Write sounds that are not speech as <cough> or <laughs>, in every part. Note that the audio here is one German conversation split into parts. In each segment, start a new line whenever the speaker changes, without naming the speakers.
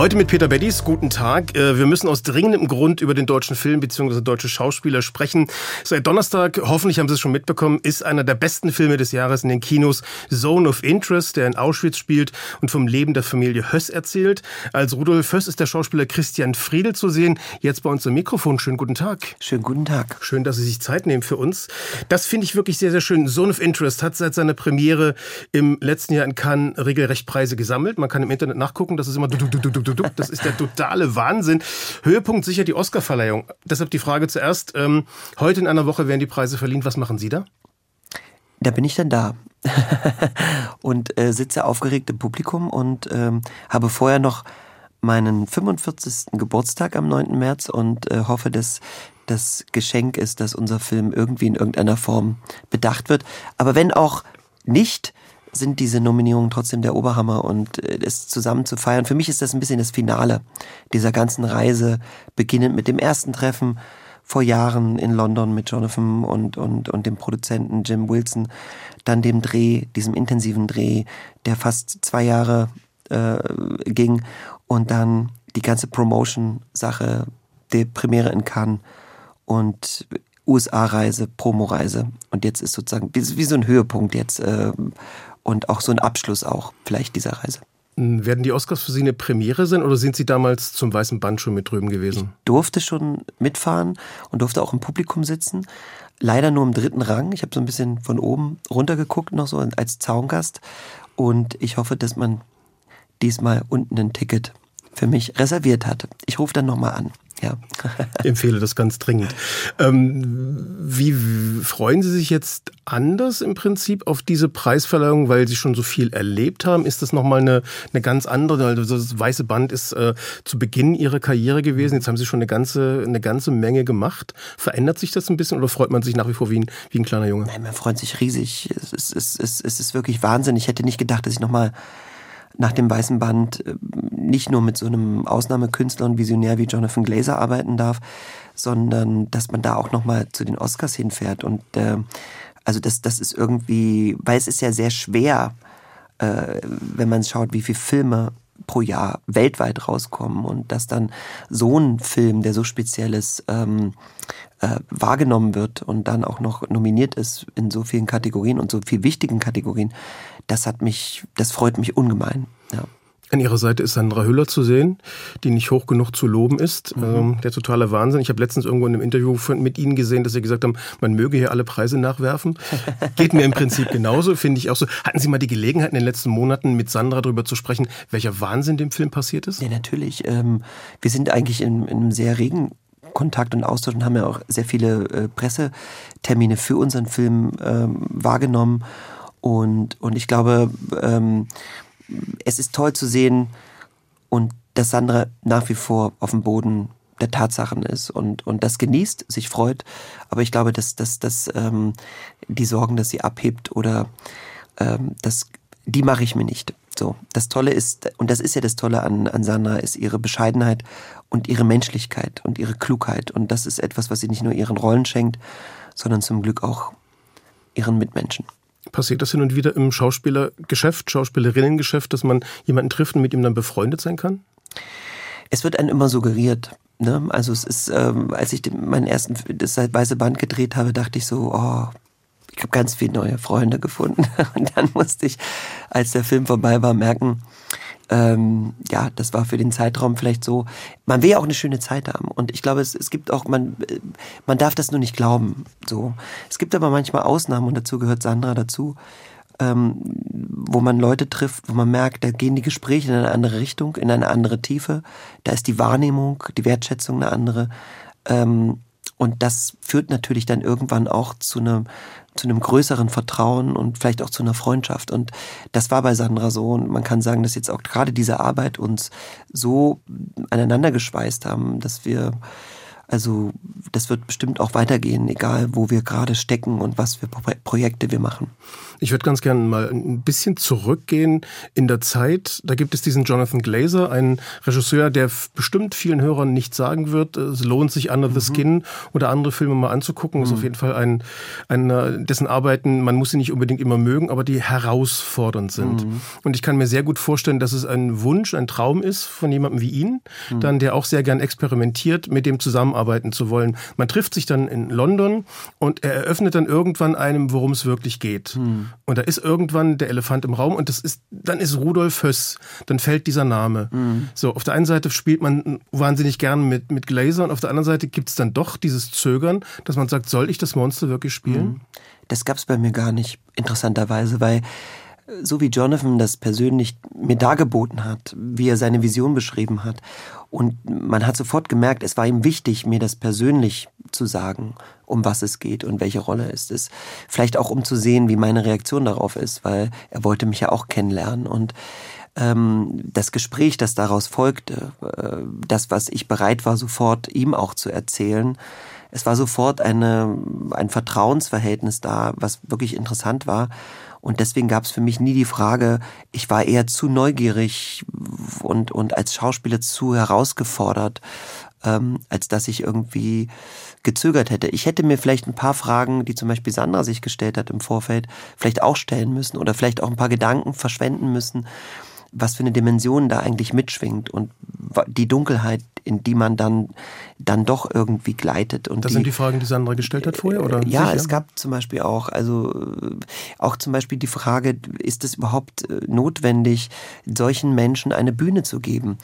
Heute mit Peter Beddies. Guten Tag. Äh, wir müssen aus dringendem Grund über den deutschen Film bzw. deutsche Schauspieler sprechen. Seit Donnerstag, hoffentlich haben Sie es schon mitbekommen, ist einer der besten Filme des Jahres in den Kinos Zone of Interest, der in Auschwitz spielt und vom Leben der Familie Höss erzählt. Als Rudolf Höss ist der Schauspieler Christian Friedel zu sehen. Jetzt bei uns im Mikrofon. Schönen guten Tag.
Schönen guten Tag.
Schön, dass Sie sich Zeit nehmen für uns. Das finde ich wirklich sehr, sehr schön. Zone of Interest hat seit seiner Premiere im letzten Jahr in Cannes regelrecht Preise gesammelt. Man kann im Internet nachgucken. Das ist immer du, du, du, du, du, du. Das ist der totale Wahnsinn. Höhepunkt sicher die Oscarverleihung. Deshalb die Frage zuerst. Ähm, heute in einer Woche werden die Preise verliehen. Was machen Sie da?
Da bin ich dann da. <laughs> und äh, sitze aufgeregt im Publikum und ähm, habe vorher noch meinen 45. Geburtstag am 9. März und äh, hoffe, dass das Geschenk ist, dass unser Film irgendwie in irgendeiner Form bedacht wird. Aber wenn auch nicht, sind diese Nominierungen trotzdem der Oberhammer und äh, es zusammen zu feiern. Für mich ist das ein bisschen das Finale dieser ganzen Reise, beginnend mit dem ersten Treffen vor Jahren in London mit Jonathan und, und, und dem Produzenten Jim Wilson, dann dem Dreh, diesem intensiven Dreh, der fast zwei Jahre äh, ging und dann die ganze Promotion-Sache, die Premiere in Cannes und USA-Reise, Promo-Reise. Und jetzt ist sozusagen wie, wie so ein Höhepunkt jetzt äh, und auch so ein Abschluss auch vielleicht dieser Reise.
Werden die Oscars für Sie eine Premiere sein oder sind Sie damals zum Weißen Band schon mit drüben gewesen?
Ich durfte schon mitfahren und durfte auch im Publikum sitzen. Leider nur im dritten Rang. Ich habe so ein bisschen von oben runtergeguckt, noch so als Zaungast. Und ich hoffe, dass man diesmal unten ein Ticket für mich reserviert hat. Ich rufe dann nochmal an. Ja.
ich empfehle das ganz dringend. Ähm, wie freuen Sie sich jetzt anders im Prinzip auf diese Preisverleihung, weil Sie schon so viel erlebt haben? Ist das nochmal eine, eine ganz andere? Also das weiße Band ist äh, zu Beginn Ihrer Karriere gewesen. Jetzt haben Sie schon eine ganze, eine ganze Menge gemacht. Verändert sich das ein bisschen oder freut man sich nach wie vor wie ein, wie ein kleiner Junge?
Nein, man freut sich riesig. Es ist, es ist, es ist wirklich Wahnsinn. Ich hätte nicht gedacht, dass ich nochmal nach dem Weißen Band äh, nicht nur mit so einem Ausnahmekünstler und Visionär wie Jonathan Glazer arbeiten darf, sondern dass man da auch nochmal zu den Oscars hinfährt. Und äh, also das, das ist irgendwie, weil es ist ja sehr schwer, äh, wenn man schaut, wie viele Filme pro Jahr weltweit rauskommen und dass dann so ein Film, der so speziell ist, ähm, äh, wahrgenommen wird und dann auch noch nominiert ist in so vielen Kategorien und so viel wichtigen Kategorien, das hat mich, das freut mich ungemein. Ja.
An ihrer Seite ist Sandra Hüller zu sehen, die nicht hoch genug zu loben ist. Mhm. Ähm, der totale Wahnsinn. Ich habe letztens irgendwo in einem Interview mit Ihnen gesehen, dass Sie gesagt haben, man möge hier alle Preise nachwerfen. <laughs> Geht mir im Prinzip genauso, finde ich auch so. Hatten Sie mal die Gelegenheit in den letzten Monaten mit Sandra darüber zu sprechen, welcher Wahnsinn dem Film passiert ist?
Ja, natürlich. Ähm, wir sind eigentlich in, in einem sehr regen Kontakt und Austausch und haben ja auch sehr viele äh, Pressetermine für unseren Film ähm, wahrgenommen. Und, und ich glaube, ähm, es ist toll zu sehen und dass Sandra nach wie vor auf dem Boden der Tatsachen ist und, und das genießt, sich freut. Aber ich glaube, dass, dass, dass ähm, die Sorgen, dass sie abhebt oder ähm, das, die mache ich mir nicht. So, das Tolle ist, und das ist ja das Tolle an, an Sandra, ist ihre Bescheidenheit und ihre Menschlichkeit und ihre Klugheit. Und das ist etwas, was sie nicht nur ihren Rollen schenkt, sondern zum Glück auch ihren Mitmenschen.
Passiert das hin und wieder im Schauspielergeschäft, Schauspielerinnengeschäft, dass man jemanden trifft und mit ihm dann befreundet sein kann?
Es wird einem immer suggeriert. Ne? Also es ist, ähm, als ich den, meinen ersten das weiße Band gedreht habe, dachte ich so, oh, ich habe ganz viele neue Freunde gefunden. <laughs> Und dann musste ich, als der Film vorbei war, merken, ähm, ja, das war für den Zeitraum vielleicht so. Man will ja auch eine schöne Zeit haben. Und ich glaube, es, es gibt auch, man, man darf das nur nicht glauben. So. Es gibt aber manchmal Ausnahmen und dazu gehört Sandra dazu, ähm, wo man Leute trifft, wo man merkt, da gehen die Gespräche in eine andere Richtung, in eine andere Tiefe. Da ist die Wahrnehmung, die Wertschätzung eine andere. Ähm, und das führt natürlich dann irgendwann auch zu einem, zu einem größeren Vertrauen und vielleicht auch zu einer Freundschaft. Und das war bei Sandra so. Und man kann sagen, dass jetzt auch gerade diese Arbeit uns so aneinander geschweißt haben, dass wir Also das wird bestimmt auch weitergehen, egal wo wir gerade stecken und was für Projekte wir machen.
Ich würde ganz gerne mal ein bisschen zurückgehen in der Zeit. Da gibt es diesen Jonathan Glazer, einen Regisseur, der bestimmt vielen Hörern nicht sagen wird. Es lohnt sich Under the mhm. Skin oder andere Filme mal anzugucken. Mhm. Ist auf jeden Fall ein, ein, dessen Arbeiten, man muss sie nicht unbedingt immer mögen, aber die herausfordernd sind. Mhm. Und ich kann mir sehr gut vorstellen, dass es ein Wunsch, ein Traum ist von jemandem wie Ihnen, mhm. dann der auch sehr gern experimentiert, mit dem zusammenarbeiten zu wollen. Man trifft sich dann in London und er eröffnet dann irgendwann einem, worum es wirklich geht. Mhm. Und da ist irgendwann der Elefant im Raum und das ist, dann ist Rudolf Höss. Dann fällt dieser Name. Mhm. So, auf der einen Seite spielt man wahnsinnig gern mit, mit Glazer und auf der anderen Seite gibt es dann doch dieses Zögern, dass man sagt, soll ich das Monster wirklich spielen? Mhm.
Das gab es bei mir gar nicht, interessanterweise, weil so wie Jonathan das persönlich mir dargeboten hat, wie er seine Vision beschrieben hat. Und man hat sofort gemerkt, es war ihm wichtig, mir das persönlich zu sagen, um was es geht und welche Rolle es ist. Vielleicht auch, um zu sehen, wie meine Reaktion darauf ist, weil er wollte mich ja auch kennenlernen. Und ähm, das Gespräch, das daraus folgte, äh, das, was ich bereit war, sofort ihm auch zu erzählen, es war sofort eine, ein Vertrauensverhältnis da, was wirklich interessant war. Und deswegen gab es für mich nie die Frage, ich war eher zu neugierig und, und als Schauspieler zu herausgefordert, ähm, als dass ich irgendwie gezögert hätte. Ich hätte mir vielleicht ein paar Fragen, die zum Beispiel Sandra sich gestellt hat im Vorfeld, vielleicht auch stellen müssen oder vielleicht auch ein paar Gedanken verschwenden müssen, was für eine Dimension da eigentlich mitschwingt und die Dunkelheit, in die man dann, dann doch irgendwie gleitet. Und
das
die,
sind die Fragen, die Sandra gestellt hat vorher, oder?
Ja, Sicher? es gab zum Beispiel auch, also auch zum Beispiel die Frage, ist es überhaupt äh, notwendig, solchen Menschen eine Bühne zu geben?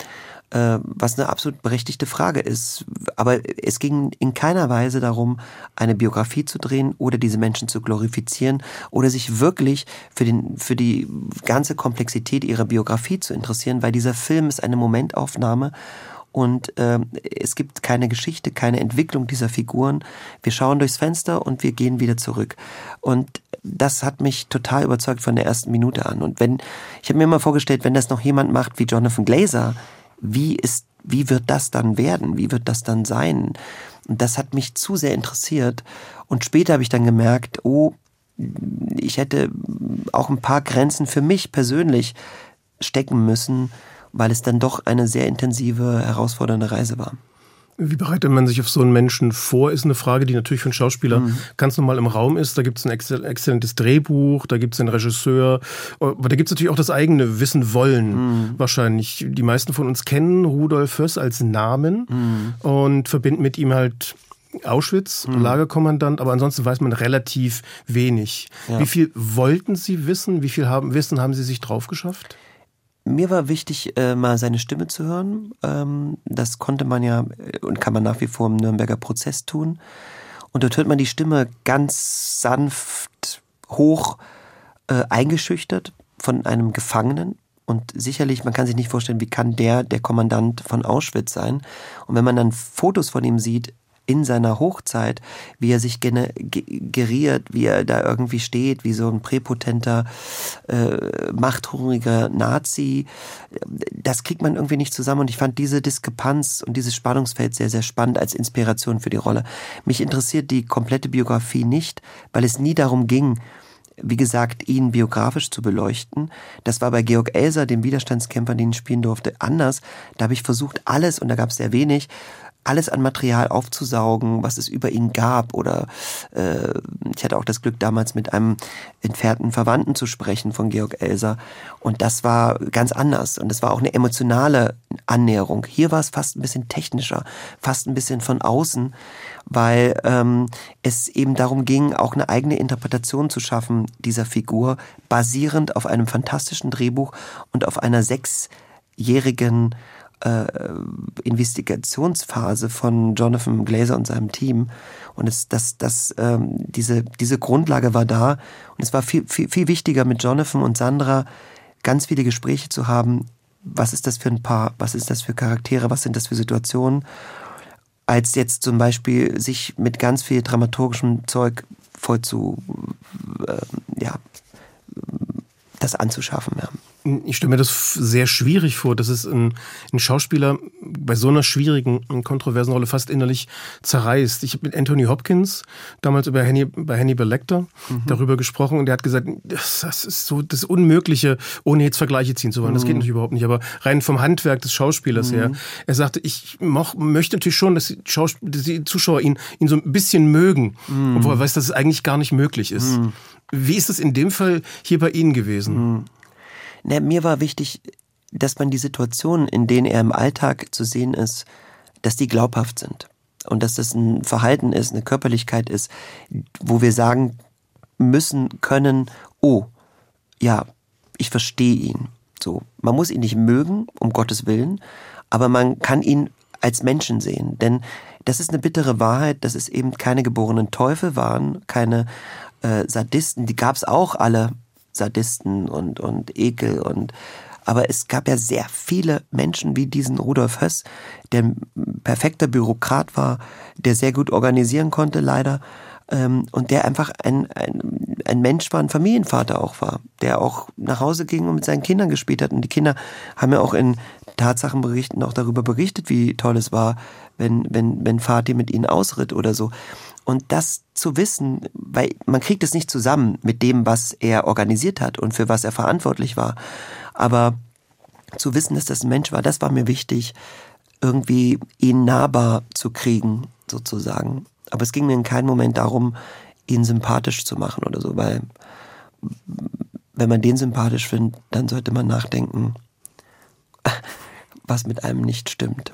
Äh, was eine absolut berechtigte Frage ist. Aber es ging in keiner Weise darum, eine Biografie zu drehen oder diese Menschen zu glorifizieren oder sich wirklich für, den, für die ganze Komplexität ihrer Biografie zu interessieren, weil dieser Film ist eine Momentaufnahme und äh, es gibt keine Geschichte, keine Entwicklung dieser Figuren. Wir schauen durchs Fenster und wir gehen wieder zurück. Und das hat mich total überzeugt von der ersten Minute an. Und wenn ich habe mir immer vorgestellt, wenn das noch jemand macht wie Jonathan Glazer, wie ist, wie wird das dann werden? Wie wird das dann sein? Und das hat mich zu sehr interessiert. Und später habe ich dann gemerkt, oh, ich hätte auch ein paar Grenzen für mich persönlich stecken müssen, weil es dann doch eine sehr intensive, herausfordernde Reise war.
Wie bereitet man sich auf so einen Menschen vor, ist eine Frage, die natürlich für einen Schauspieler mhm. ganz normal im Raum ist. Da gibt es ein exzellentes Drehbuch, da gibt es einen Regisseur, aber da gibt es natürlich auch das eigene Wissen wollen. Mhm. Wahrscheinlich. Die meisten von uns kennen Rudolf Höss als Namen mhm. und verbinden mit ihm halt Auschwitz, mhm. Lagerkommandant, aber ansonsten weiß man relativ wenig. Ja. Wie viel wollten Sie wissen? Wie viel haben, Wissen haben Sie sich drauf geschafft?
Mir war wichtig, äh, mal seine Stimme zu hören. Ähm, das konnte man ja äh, und kann man nach wie vor im Nürnberger Prozess tun. Und dort hört man die Stimme ganz sanft, hoch, äh, eingeschüchtert von einem Gefangenen. Und sicherlich, man kann sich nicht vorstellen, wie kann der der Kommandant von Auschwitz sein. Und wenn man dann Fotos von ihm sieht, in seiner Hochzeit, wie er sich geriert, wie er da irgendwie steht, wie so ein präpotenter, äh, machthungriger Nazi. Das kriegt man irgendwie nicht zusammen und ich fand diese Diskrepanz und dieses Spannungsfeld sehr, sehr spannend als Inspiration für die Rolle. Mich interessiert die komplette Biografie nicht, weil es nie darum ging, wie gesagt, ihn biografisch zu beleuchten. Das war bei Georg Elser, dem Widerstandskämpfer, den ich spielen durfte, anders. Da habe ich versucht, alles, und da gab es sehr wenig, alles an Material aufzusaugen, was es über ihn gab. Oder äh, ich hatte auch das Glück, damals mit einem entfernten Verwandten zu sprechen von Georg Elser. Und das war ganz anders. Und es war auch eine emotionale Annäherung. Hier war es fast ein bisschen technischer, fast ein bisschen von außen, weil ähm, es eben darum ging, auch eine eigene Interpretation zu schaffen dieser Figur, basierend auf einem fantastischen Drehbuch und auf einer sechsjährigen äh, Investigationsphase von Jonathan Glazer und seinem Team. Und es, das, das, ähm, diese, diese Grundlage war da. Und es war viel, viel, viel wichtiger mit Jonathan und Sandra ganz viele Gespräche zu haben. Was ist das für ein Paar? Was ist das für Charaktere? Was sind das für Situationen? Als jetzt zum Beispiel sich mit ganz viel dramaturgischem Zeug voll zu, äh, ja, das anzuschaffen. Ja.
Ich stelle mir das sehr schwierig vor, dass es ein, ein Schauspieler bei so einer schwierigen, kontroversen Rolle fast innerlich zerreißt. Ich habe mit Anthony Hopkins damals über Hanny, bei Hannibal Lecter mhm. darüber gesprochen und der hat gesagt, das, das, ist so das Unmögliche, ohne jetzt Vergleiche ziehen zu wollen. Das geht mhm. natürlich überhaupt nicht, aber rein vom Handwerk des Schauspielers mhm. her. Er sagte, ich moch, möchte natürlich schon, dass die, dass die, Zuschauer ihn, ihn so ein bisschen mögen, mhm. obwohl er weiß, dass es eigentlich gar nicht möglich ist. Mhm. Wie ist es in dem Fall hier bei Ihnen gewesen?
Na, mir war wichtig, dass man die Situationen, in denen er im Alltag zu sehen ist, dass die glaubhaft sind. Und dass das ein Verhalten ist, eine Körperlichkeit ist, wo wir sagen müssen, können, oh, ja, ich verstehe ihn. So. Man muss ihn nicht mögen, um Gottes Willen, aber man kann ihn als Menschen sehen. Denn das ist eine bittere Wahrheit, dass es eben keine geborenen Teufel waren, keine äh, Sadisten, die gab es auch alle Sadisten und, und Ekel und aber es gab ja sehr viele Menschen wie diesen Rudolf Höss, der ein perfekter Bürokrat war, der sehr gut organisieren konnte, leider, ähm, und der einfach ein, ein, ein Mensch war, ein Familienvater auch war, der auch nach Hause ging und mit seinen Kindern gespielt hat. Und die Kinder haben ja auch in Tatsachenberichten auch darüber berichtet, wie toll es war, wenn, wenn, wenn Vati mit ihnen ausritt oder so. Und das zu wissen, weil man kriegt es nicht zusammen mit dem, was er organisiert hat und für was er verantwortlich war. Aber zu wissen, dass das ein Mensch war, das war mir wichtig, irgendwie ihn nahbar zu kriegen, sozusagen. Aber es ging mir in keinem Moment darum, ihn sympathisch zu machen oder so, weil wenn man den sympathisch findet, dann sollte man nachdenken, was mit einem nicht stimmt.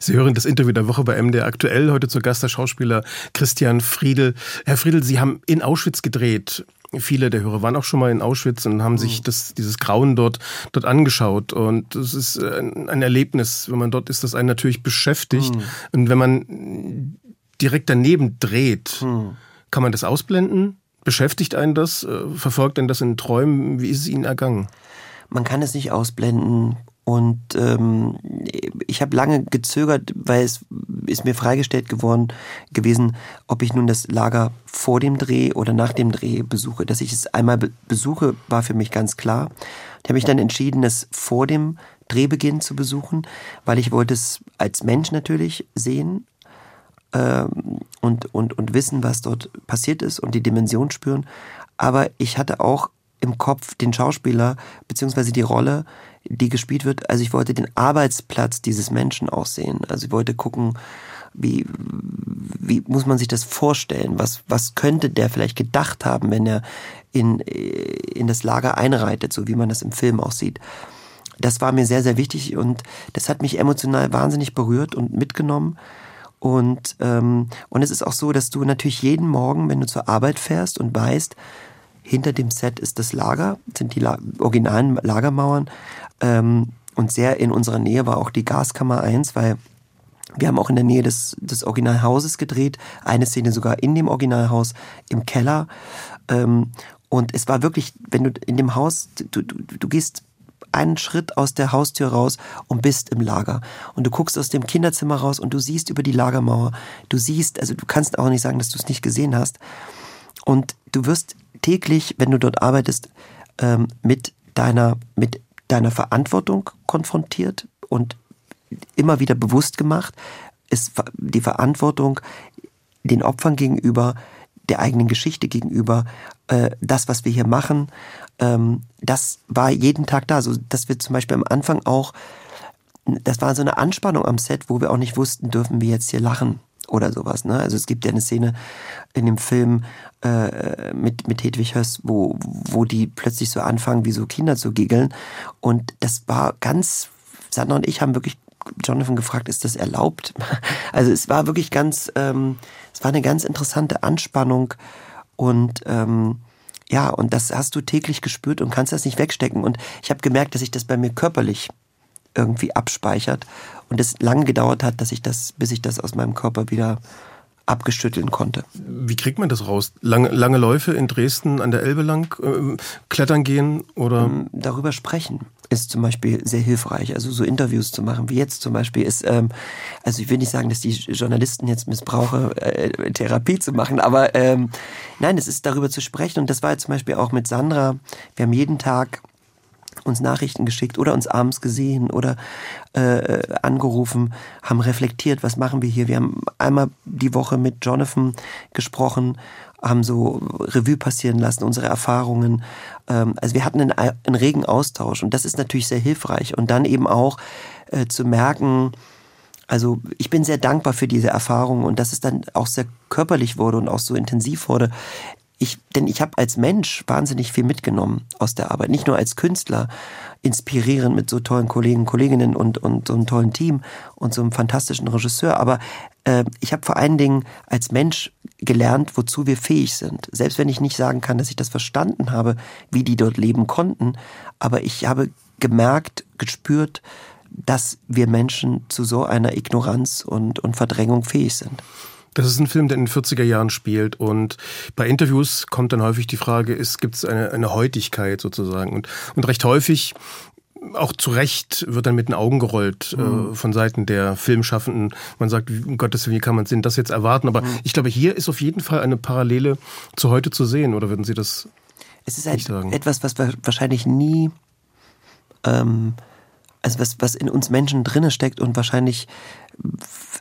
Sie hören das Interview der Woche bei MDR aktuell. Heute zu Gast der Schauspieler Christian Friedel. Herr Friedel, Sie haben in Auschwitz gedreht. Viele der Hörer waren auch schon mal in Auschwitz und haben sich mhm. das, dieses Grauen dort, dort angeschaut. Und das ist ein, ein Erlebnis. Wenn man dort ist, das einen natürlich beschäftigt. Mhm. Und wenn man direkt daneben dreht, mhm. kann man das ausblenden? Beschäftigt einen das? Äh, verfolgt einen das in Träumen? Wie ist es Ihnen ergangen?
Man kann es nicht ausblenden und ähm, ich habe lange gezögert, weil es ist mir freigestellt geworden gewesen, ob ich nun das Lager vor dem Dreh oder nach dem Dreh besuche. Dass ich es einmal be besuche, war für mich ganz klar. Ich habe mich dann entschieden, es vor dem Drehbeginn zu besuchen, weil ich wollte es als Mensch natürlich sehen und, und, und wissen, was dort passiert ist und die Dimension spüren. Aber ich hatte auch im Kopf den Schauspieler beziehungsweise die Rolle, die gespielt wird. Also ich wollte den Arbeitsplatz dieses Menschen auch sehen. Also ich wollte gucken, wie, wie muss man sich das vorstellen? Was, was könnte der vielleicht gedacht haben, wenn er in, in das Lager einreitet, so wie man das im Film auch sieht? Das war mir sehr, sehr wichtig und das hat mich emotional wahnsinnig berührt und mitgenommen. Und, ähm, und es ist auch so, dass du natürlich jeden Morgen, wenn du zur Arbeit fährst und weißt, hinter dem Set ist das Lager, sind die La originalen Lagermauern. Ähm, und sehr in unserer Nähe war auch die Gaskammer 1, weil wir haben auch in der Nähe des, des Originalhauses gedreht, eine Szene sogar in dem Originalhaus im Keller. Ähm, und es war wirklich, wenn du in dem Haus, du, du, du gehst einen Schritt aus der Haustür raus und bist im Lager. Und du guckst aus dem Kinderzimmer raus und du siehst über die Lagermauer. Du siehst, also du kannst auch nicht sagen, dass du es nicht gesehen hast. Und du wirst täglich, wenn du dort arbeitest, ähm, mit deiner, mit deiner Verantwortung konfrontiert und immer wieder bewusst gemacht, ist die Verantwortung den Opfern gegenüber, der eigenen Geschichte gegenüber, äh, das, was wir hier machen, ähm, das war jeden Tag da. So, dass wir zum Beispiel am Anfang auch, das war so eine Anspannung am Set, wo wir auch nicht wussten, dürfen wir jetzt hier lachen oder sowas. Ne? Also es gibt ja eine Szene in dem Film äh, mit, mit Hedwig Höss, wo, wo die plötzlich so anfangen, wie so Kinder zu giggeln. Und das war ganz, Sandra und ich haben wirklich Jonathan gefragt, ist das erlaubt? <laughs> Also es war wirklich ganz, ähm, es war eine ganz interessante Anspannung und ähm, ja, und das hast du täglich gespürt und kannst das nicht wegstecken. Und ich habe gemerkt, dass sich das bei mir körperlich irgendwie abspeichert und es lange gedauert hat, dass ich das, bis ich das aus meinem Körper wieder abgeschütteln konnte.
Wie kriegt man das raus? Lange, lange Läufe in Dresden an der Elbe lang, äh, klettern gehen oder?
Ähm, darüber sprechen ist zum Beispiel sehr hilfreich. Also so Interviews zu machen, wie jetzt zum Beispiel ist, ähm, also ich will nicht sagen, dass die Journalisten jetzt missbrauche, äh, Therapie zu machen, aber ähm, nein, es ist darüber zu sprechen und das war jetzt zum Beispiel auch mit Sandra. Wir haben jeden Tag uns Nachrichten geschickt oder uns abends gesehen oder äh, angerufen, haben reflektiert, was machen wir hier. Wir haben einmal die Woche mit Jonathan gesprochen, haben so Revue passieren lassen, unsere Erfahrungen. Ähm, also wir hatten einen, einen, regen Austausch und das ist natürlich sehr hilfreich. Und dann eben auch äh, zu merken, also ich bin sehr dankbar für diese Erfahrung und dass es dann auch sehr körperlich wurde und auch so intensiv wurde. Ich, denn ich habe als Mensch wahnsinnig viel mitgenommen aus der Arbeit. Nicht nur als Künstler, inspirieren mit so tollen Kollegen, Kolleginnen und, und so einem tollen Team und so einem fantastischen Regisseur, aber äh, ich habe vor allen Dingen als Mensch gelernt, wozu wir fähig sind. Selbst wenn ich nicht sagen kann, dass ich das verstanden habe, wie die dort leben konnten, aber ich habe gemerkt, gespürt, dass wir Menschen zu so einer Ignoranz und, und Verdrängung fähig sind.
Das ist ein Film, der in den 40er Jahren spielt und bei Interviews kommt dann häufig die Frage, gibt es eine, eine Heutigkeit sozusagen und, und recht häufig auch zu Recht wird dann mit den Augen gerollt mhm. äh, von Seiten der Filmschaffenden. Man sagt, um Gottes Willen, wie kann man denn das jetzt erwarten? Aber mhm. ich glaube, hier ist auf jeden Fall eine Parallele zu heute zu sehen. Oder würden Sie das
Es ist nicht sagen? etwas, was wahrscheinlich nie, ähm, also was, was in uns Menschen drinne steckt und wahrscheinlich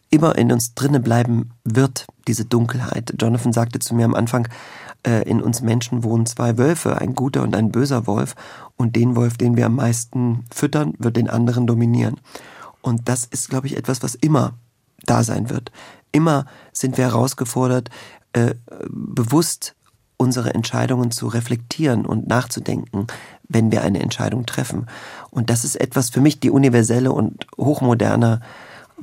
immer in uns drinne bleiben wird, diese Dunkelheit. Jonathan sagte zu mir am Anfang, äh, in uns Menschen wohnen zwei Wölfe, ein guter und ein böser Wolf. Und den Wolf, den wir am meisten füttern, wird den anderen dominieren. Und das ist, glaube ich, etwas, was immer da sein wird. Immer sind wir herausgefordert, äh, bewusst unsere Entscheidungen zu reflektieren und nachzudenken, wenn wir eine Entscheidung treffen. Und das ist etwas für mich die universelle und hochmoderne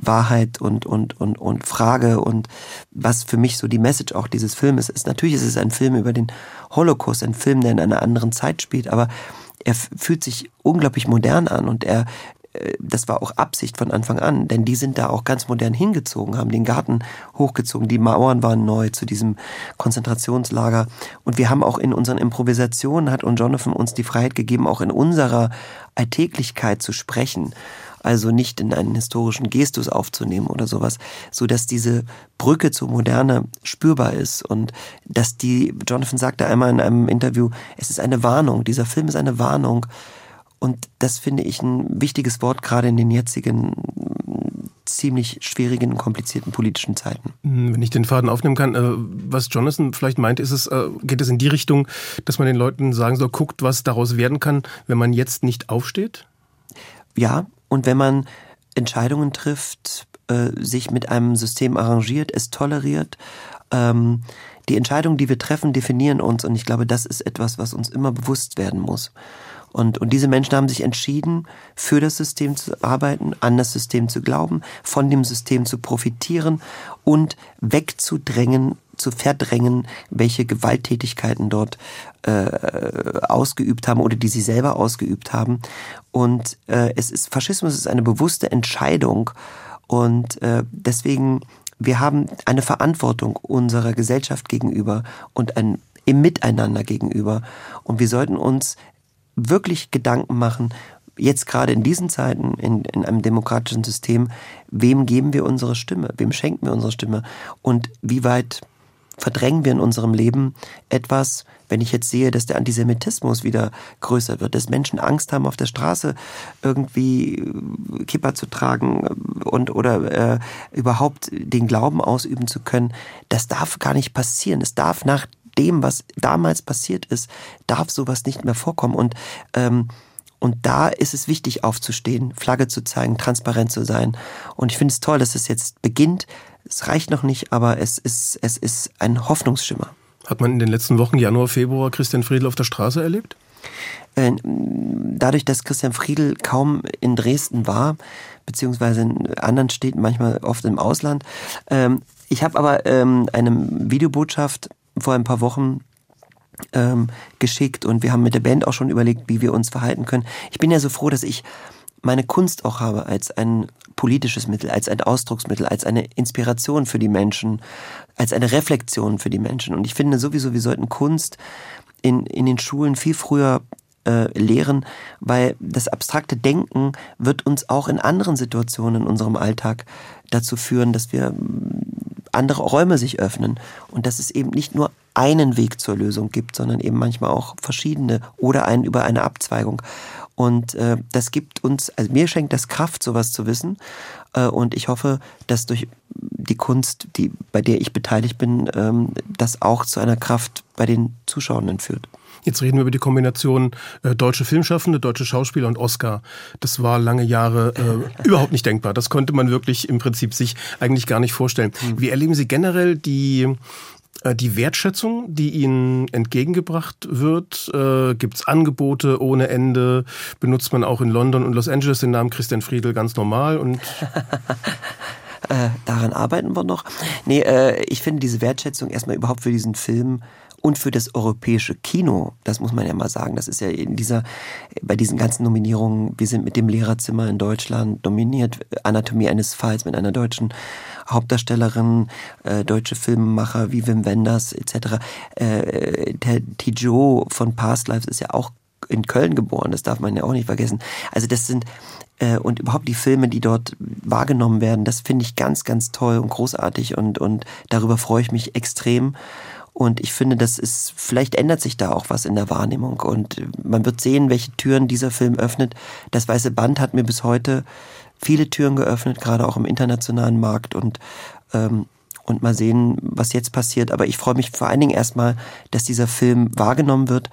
Wahrheit und, und, und, und Frage und was für mich so die Message auch dieses Filmes ist. Natürlich ist es ein Film über den Holocaust, ein Film, der in einer anderen Zeit spielt, aber er fühlt sich unglaublich modern an und er, äh, das war auch Absicht von Anfang an, denn die sind da auch ganz modern hingezogen, haben den Garten hochgezogen, die Mauern waren neu zu diesem Konzentrationslager und wir haben auch in unseren Improvisationen, hat und Jonathan uns die Freiheit gegeben, auch in unserer Alltäglichkeit zu sprechen also nicht in einen historischen Gestus aufzunehmen oder sowas, so dass diese Brücke zur Moderne spürbar ist und dass die, Jonathan sagte einmal in einem Interview, es ist eine Warnung, dieser Film ist eine Warnung und das finde ich ein wichtiges Wort gerade in den jetzigen ziemlich schwierigen, komplizierten politischen Zeiten.
Hm, wenn ich den Faden aufnehmen kann, äh, was Jonathan vielleicht meint, ist es, äh, geht es in die Richtung, dass man den Leuten sagen soll, guckt, was daraus werden kann, wenn man jetzt nicht aufsteht?
Ja, und wenn man Entscheidungen trifft, äh, sich mit einem System arrangiert, es toleriert, ähm, die Entscheidungen, die wir treffen, definieren uns. Und ich glaube, das ist etwas, was uns immer bewusst werden muss. Und, und diese Menschen haben sich entschieden, für das System zu arbeiten, an das System zu glauben, von dem System zu profitieren und wegzudrängen zu verdrängen, welche Gewalttätigkeiten dort äh, ausgeübt haben oder die sie selber ausgeübt haben. Und äh, es ist Faschismus ist eine bewusste Entscheidung und äh, deswegen wir haben eine Verantwortung unserer Gesellschaft gegenüber und ein im Miteinander gegenüber und wir sollten uns wirklich Gedanken machen, jetzt gerade in diesen Zeiten, in, in einem demokratischen System, wem geben wir unsere Stimme, wem schenken wir unsere Stimme? Und wie weit verdrängen wir in unserem Leben etwas, wenn ich jetzt sehe, dass der Antisemitismus wieder größer wird, dass Menschen Angst haben, auf der Straße irgendwie äh, Kippa zu tragen äh, und oder äh, überhaupt den Glauben ausüben zu können, das darf gar nicht passieren. Es darf nach dem, was damals passiert ist, darf sowas nicht mehr vorkommen. Und ähm, und da ist es wichtig aufzustehen, Flagge zu zeigen, transparent zu sein. Und ich finde es toll, dass es jetzt beginnt, es reicht noch nicht, aber es ist, es ist ein Hoffnungsschimmer.
Hat man in den letzten Wochen, Januar, Februar, Christian Friedl auf der Straße erlebt?
Äh, dadurch, dass Christian Friedl kaum in Dresden war, beziehungsweise in anderen Städten, manchmal oft im Ausland. Ähm, ich habe aber ähm, eine Videobotschaft vor ein paar Wochen ähm, geschickt und wir haben mit der Band auch schon überlegt, wie wir uns verhalten können. Ich bin ja so froh, dass ich meine Kunst auch habe als ein politisches Mittel, als ein Ausdrucksmittel, als eine Inspiration für die Menschen, als eine Reflexion für die Menschen. Und ich finde sowieso, wir sollten Kunst in, in den Schulen viel früher äh, lehren, weil das abstrakte Denken wird uns auch in anderen Situationen in unserem Alltag dazu führen, dass wir andere Räume sich öffnen und dass es eben nicht nur einen Weg zur Lösung gibt, sondern eben manchmal auch verschiedene oder einen über eine Abzweigung. Und äh, das gibt uns, also mir schenkt das Kraft, sowas zu wissen. Äh, und ich hoffe, dass durch die Kunst, die, bei der ich beteiligt bin, ähm, das auch zu einer Kraft bei den Zuschauenden führt.
Jetzt reden wir über die Kombination äh, deutsche Filmschaffende, deutsche Schauspieler und Oscar. Das war lange Jahre äh, <laughs> überhaupt nicht denkbar. Das konnte man wirklich im Prinzip sich eigentlich gar nicht vorstellen. Mhm. Wie erleben Sie generell die äh, die Wertschätzung, die Ihnen entgegengebracht wird, äh, gibt es Angebote ohne Ende, benutzt man auch in London und Los Angeles den Namen Christian Friedel ganz normal und <laughs>
äh, daran arbeiten wir noch. Nee, äh, ich finde diese Wertschätzung erstmal überhaupt für diesen Film und für das europäische Kino, das muss man ja mal sagen, das ist ja in dieser, bei diesen ganzen Nominierungen, wir sind mit dem Lehrerzimmer in Deutschland nominiert, Anatomie eines Falls mit einer deutschen Hauptdarstellerin, äh, deutsche Filmemacher wie Wim Wenders etc. Äh, Tijo von Past Lives ist ja auch in Köln geboren, das darf man ja auch nicht vergessen. Also das sind äh, und überhaupt die Filme, die dort wahrgenommen werden, das finde ich ganz, ganz toll und großartig und, und darüber freue ich mich extrem. Und ich finde, das ist, vielleicht ändert sich da auch was in der Wahrnehmung. Und man wird sehen, welche Türen dieser Film öffnet. Das Weiße Band hat mir bis heute viele Türen geöffnet, gerade auch im internationalen Markt. Und, ähm, und mal sehen, was jetzt passiert. Aber ich freue mich vor allen Dingen erstmal, dass dieser Film wahrgenommen wird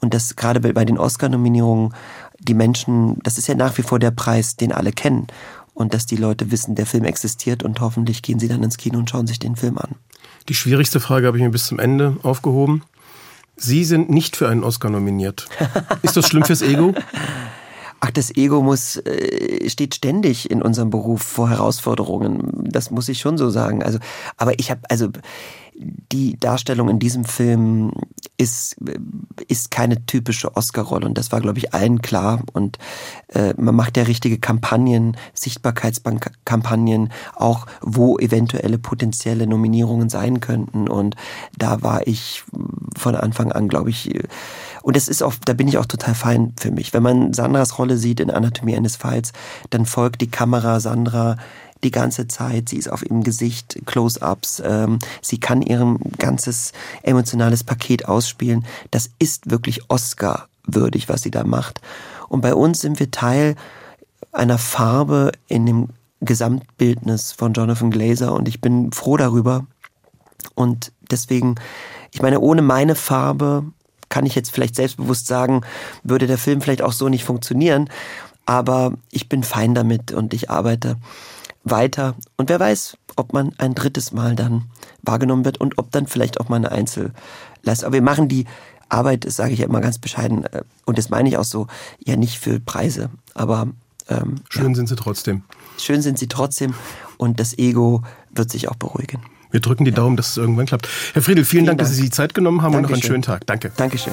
und dass gerade bei den Oscar-Nominierungen die Menschen, das ist ja nach wie vor der Preis, den alle kennen. Und dass die Leute wissen, der Film existiert und hoffentlich gehen sie dann ins Kino und schauen sich den Film an.
Die schwierigste Frage habe ich mir bis zum Ende aufgehoben. Sie sind nicht für einen Oscar nominiert. Ist das schlimm fürs Ego?
Ach, das Ego muss, äh, steht ständig in unserem Beruf vor Herausforderungen. Das muss ich schon so sagen. Also, aber ich habe, also, die Darstellung in diesem Film ist, ist keine typische Oscar-Rolle und das war, glaube ich, allen klar. Und äh, man macht ja richtige Kampagnen, Sichtbarkeitskampagnen, auch wo eventuelle potenzielle Nominierungen sein könnten. Und da war ich von Anfang an, glaube ich, und das ist auch, da bin ich auch total fein für mich. Wenn man Sandras Rolle sieht in Anatomie eines Falls, dann folgt die Kamera Sandra die ganze Zeit. Sie ist auf ihrem Gesicht, Close-ups. Ähm, sie kann ihrem ganzes emotionales Paket ausspielen. Das ist wirklich Oscar-würdig, was sie da macht. Und bei uns sind wir Teil einer Farbe in dem Gesamtbildnis von Jonathan Glazer und ich bin froh darüber. Und deswegen, ich meine, ohne meine Farbe kann ich jetzt vielleicht selbstbewusst sagen, würde der Film vielleicht auch so nicht funktionieren. Aber ich bin fein damit und ich arbeite weiter. Und wer weiß, ob man ein drittes Mal dann wahrgenommen wird und ob dann vielleicht auch mal eine Einzelleistung. Aber wir machen die Arbeit, das sage ich ja immer ganz bescheiden, äh, und das meine ich auch so, ja nicht für Preise. Aber
ähm, schön ja. sind sie trotzdem.
Schön sind sie trotzdem und das Ego wird sich auch beruhigen.
Wir drücken die Daumen, dass es irgendwann klappt. Herr Friedel, vielen, vielen Dank, Dank, dass Sie sich die Zeit genommen haben Dankeschön. und noch einen schönen Tag. Danke.
Dankeschön.